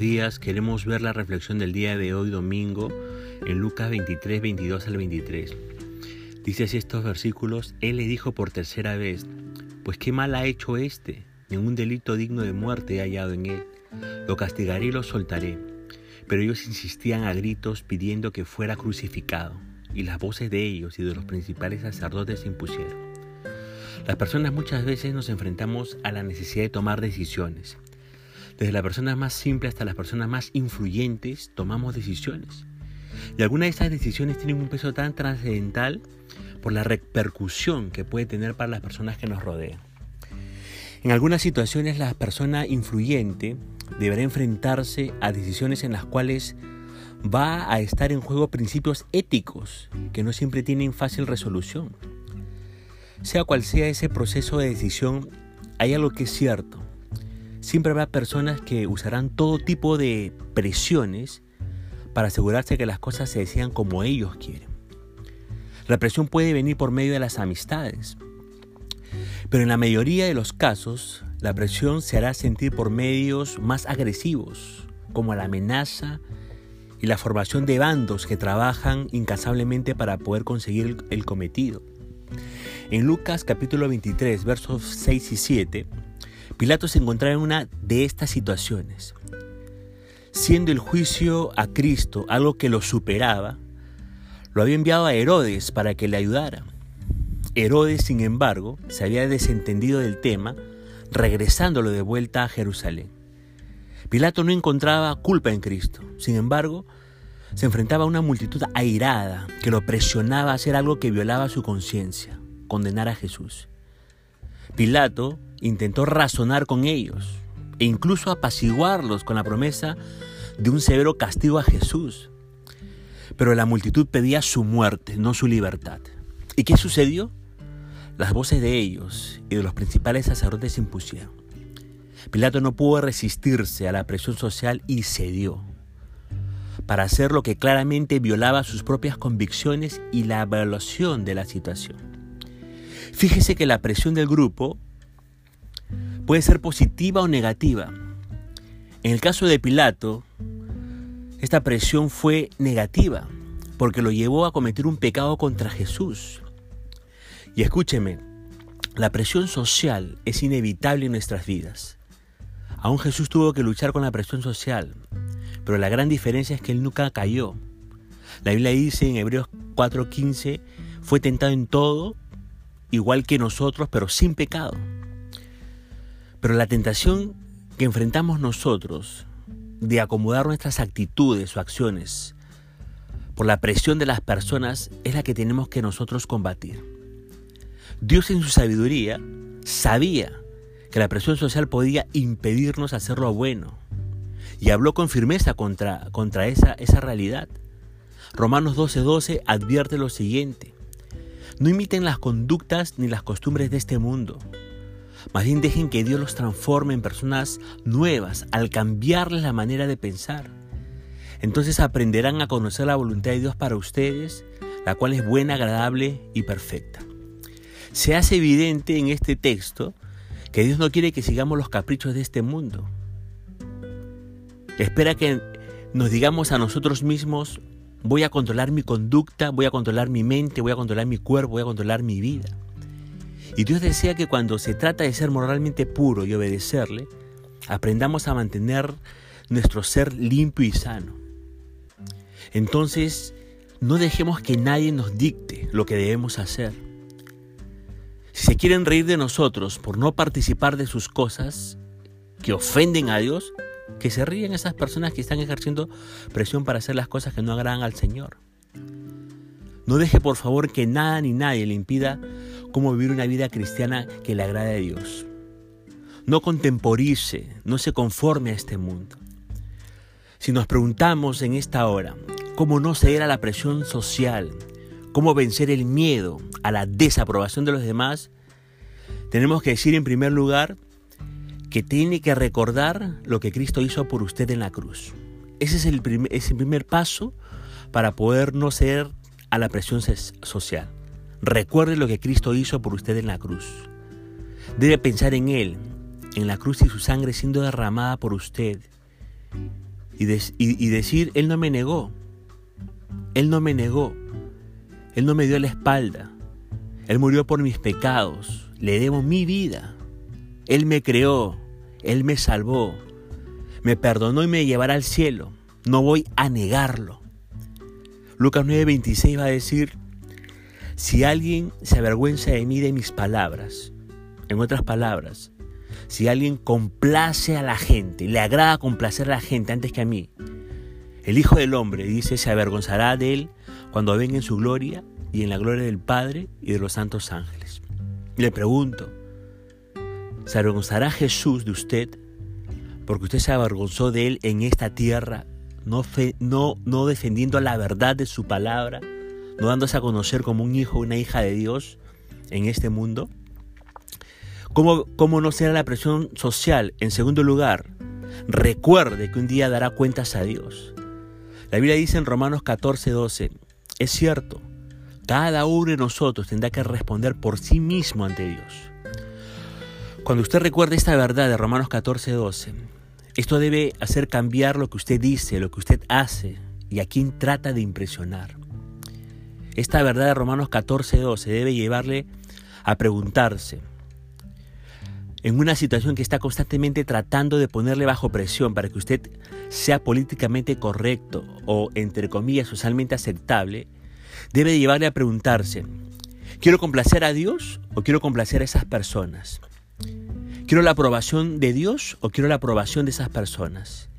días. Queremos ver la reflexión del día de hoy, domingo, en Lucas 23, 22 al 23. Dice así estos versículos, Él le dijo por tercera vez, pues qué mal ha hecho este, ningún delito digno de muerte he hallado en él. Lo castigaré y lo soltaré. Pero ellos insistían a gritos pidiendo que fuera crucificado, y las voces de ellos y de los principales sacerdotes se impusieron. Las personas muchas veces nos enfrentamos a la necesidad de tomar decisiones. Desde las personas más simples hasta las personas más influyentes tomamos decisiones. Y algunas de esas decisiones tienen un peso tan trascendental por la repercusión que puede tener para las personas que nos rodean. En algunas situaciones la persona influyente deberá enfrentarse a decisiones en las cuales va a estar en juego principios éticos que no siempre tienen fácil resolución. Sea cual sea ese proceso de decisión, hay algo que es cierto. Siempre habrá personas que usarán todo tipo de presiones para asegurarse que las cosas se decidan como ellos quieren. La presión puede venir por medio de las amistades, pero en la mayoría de los casos la presión se hará sentir por medios más agresivos, como la amenaza y la formación de bandos que trabajan incansablemente para poder conseguir el cometido. En Lucas capítulo 23, versos 6 y 7, Pilato se encontraba en una de estas situaciones. Siendo el juicio a Cristo algo que lo superaba, lo había enviado a Herodes para que le ayudara. Herodes, sin embargo, se había desentendido del tema, regresándolo de vuelta a Jerusalén. Pilato no encontraba culpa en Cristo, sin embargo, se enfrentaba a una multitud airada que lo presionaba a hacer algo que violaba su conciencia condenar a Jesús. Pilato intentó razonar con ellos e incluso apaciguarlos con la promesa de un severo castigo a Jesús. Pero la multitud pedía su muerte, no su libertad. ¿Y qué sucedió? Las voces de ellos y de los principales sacerdotes se impusieron. Pilato no pudo resistirse a la presión social y cedió para hacer lo que claramente violaba sus propias convicciones y la evaluación de la situación. Fíjese que la presión del grupo puede ser positiva o negativa. En el caso de Pilato, esta presión fue negativa porque lo llevó a cometer un pecado contra Jesús. Y escúcheme, la presión social es inevitable en nuestras vidas. Aún Jesús tuvo que luchar con la presión social, pero la gran diferencia es que él nunca cayó. La Biblia dice en Hebreos 4:15, fue tentado en todo, igual que nosotros, pero sin pecado. Pero la tentación que enfrentamos nosotros de acomodar nuestras actitudes o acciones por la presión de las personas es la que tenemos que nosotros combatir. Dios en su sabiduría sabía que la presión social podía impedirnos hacer lo bueno y habló con firmeza contra, contra esa, esa realidad. Romanos 12:12 12 advierte lo siguiente, no imiten las conductas ni las costumbres de este mundo. Más bien dejen que Dios los transforme en personas nuevas al cambiarles la manera de pensar. Entonces aprenderán a conocer la voluntad de Dios para ustedes, la cual es buena, agradable y perfecta. Se hace evidente en este texto que Dios no quiere que sigamos los caprichos de este mundo. Espera que nos digamos a nosotros mismos, Voy a controlar mi conducta, voy a controlar mi mente, voy a controlar mi cuerpo, voy a controlar mi vida. Y Dios desea que cuando se trata de ser moralmente puro y obedecerle, aprendamos a mantener nuestro ser limpio y sano. Entonces, no dejemos que nadie nos dicte lo que debemos hacer. Si se quieren reír de nosotros por no participar de sus cosas que ofenden a Dios, que se ríen esas personas que están ejerciendo presión para hacer las cosas que no agradan al Señor. No deje por favor que nada ni nadie le impida cómo vivir una vida cristiana que le agrade a Dios. No contemporice, no se conforme a este mundo. Si nos preguntamos en esta hora cómo no ceder a la presión social, cómo vencer el miedo a la desaprobación de los demás, tenemos que decir en primer lugar que tiene que recordar lo que Cristo hizo por usted en la cruz. Ese es el primer, primer paso para poder no ser a la presión social. Recuerde lo que Cristo hizo por usted en la cruz. Debe pensar en Él, en la cruz y su sangre siendo derramada por usted. y, decir, Él no me negó, Él no me negó, Él no me dio la espalda, Él murió por mis pecados, le debo mi vida, Él me creó, Él me salvó, me perdonó y me llevará al cielo, no voy a negarlo. Lucas 9:26 va a decir, si alguien se avergüenza de mí de mis palabras, en otras palabras, si alguien complace a la gente, le agrada complacer a la gente antes que a mí, el Hijo del Hombre, dice, se avergonzará de él cuando venga en su gloria y en la gloria del Padre y de los santos ángeles. Le pregunto, ¿se avergonzará Jesús de usted porque usted se avergonzó de él en esta tierra, no, no, no defendiendo la verdad de su palabra? No dándose a conocer como un hijo o una hija de Dios en este mundo? ¿Cómo, ¿Cómo no será la presión social? En segundo lugar, recuerde que un día dará cuentas a Dios. La Biblia dice en Romanos 14, 12, es cierto, cada uno de nosotros tendrá que responder por sí mismo ante Dios. Cuando usted recuerde esta verdad de Romanos 14, 12, esto debe hacer cambiar lo que usted dice, lo que usted hace y a quién trata de impresionar. Esta verdad de Romanos 14, se debe llevarle a preguntarse, en una situación que está constantemente tratando de ponerle bajo presión para que usted sea políticamente correcto o, entre comillas, socialmente aceptable, debe llevarle a preguntarse, ¿quiero complacer a Dios o quiero complacer a esas personas? ¿Quiero la aprobación de Dios o quiero la aprobación de esas personas?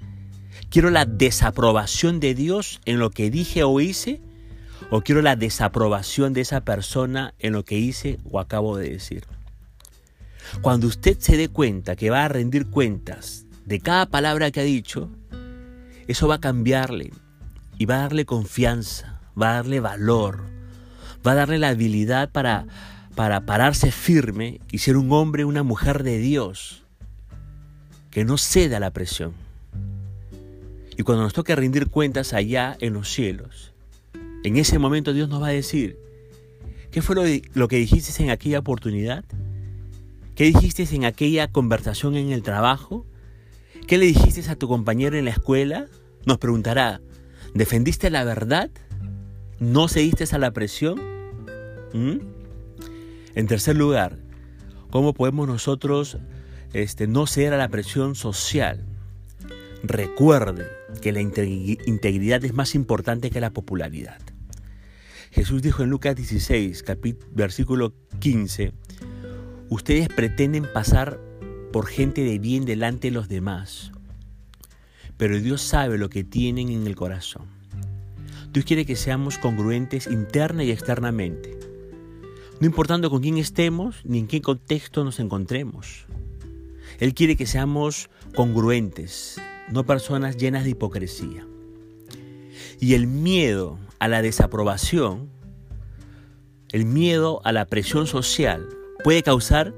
¿Quiero la desaprobación de Dios en lo que dije o hice? O quiero la desaprobación de esa persona en lo que hice o acabo de decir. Cuando usted se dé cuenta que va a rendir cuentas de cada palabra que ha dicho, eso va a cambiarle y va a darle confianza, va a darle valor, va a darle la habilidad para, para pararse firme y ser un hombre, una mujer de Dios, que no ceda a la presión. Y cuando nos toque rendir cuentas allá en los cielos, en ese momento Dios nos va a decir, ¿qué fue lo, que dijiste en aquella oportunidad? ¿Qué dijiste en aquella conversación en el trabajo? ¿Qué le dijiste a tu compañero en la escuela? Nos preguntará, ¿defendiste la verdad? ¿No cediste a la presión? ¿Mm? En tercer lugar, ¿cómo podemos nosotros este, no ceder a la presión social? Recuerde que la integridad es más importante que la popularidad. Jesús dijo en Lucas 16, versículo 15, ustedes pretenden pasar por gente de bien delante de los demás, pero Dios sabe lo que tienen en el corazón. Dios quiere que seamos congruentes interna y externamente, no importando con quién estemos ni en qué contexto nos encontremos. Él quiere que seamos congruentes, no personas llenas de hipocresía. Y el miedo a la desaprobación, el miedo a la presión social puede causar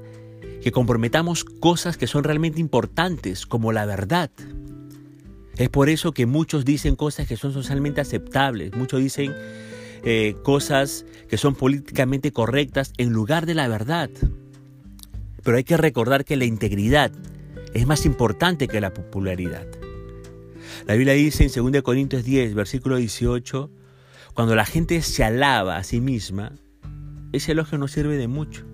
que comprometamos cosas que son realmente importantes, como la verdad. Es por eso que muchos dicen cosas que son socialmente aceptables, muchos dicen eh, cosas que son políticamente correctas en lugar de la verdad. Pero hay que recordar que la integridad es más importante que la popularidad. La Biblia dice en 2 Corintios 10, versículo 18, cuando la gente se alaba a sí misma, ese elogio no sirve de mucho.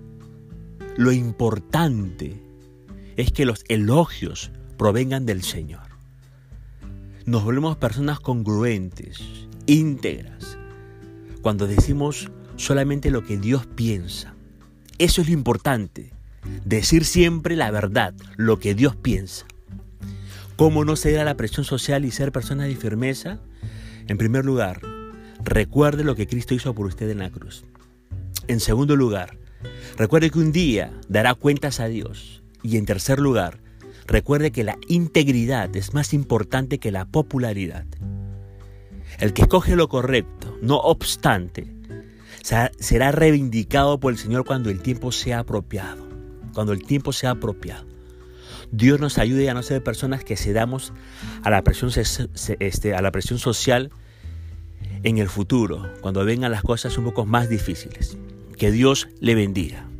Lo importante es que los elogios provengan del Señor. Nos volvemos personas congruentes, íntegras, cuando decimos solamente lo que Dios piensa. Eso es lo importante, decir siempre la verdad, lo que Dios piensa. ¿Cómo no ceder a la presión social y ser personas de firmeza? En primer lugar, recuerde lo que Cristo hizo por usted en la cruz. En segundo lugar, recuerde que un día dará cuentas a Dios. Y en tercer lugar, recuerde que la integridad es más importante que la popularidad. El que escoge lo correcto, no obstante, será reivindicado por el Señor cuando el tiempo sea apropiado. Cuando el tiempo sea apropiado. Dios nos ayude a no ser personas que cedamos a la presión, este, a la presión social en el futuro, cuando vengan las cosas un poco más difíciles. Que Dios le bendiga.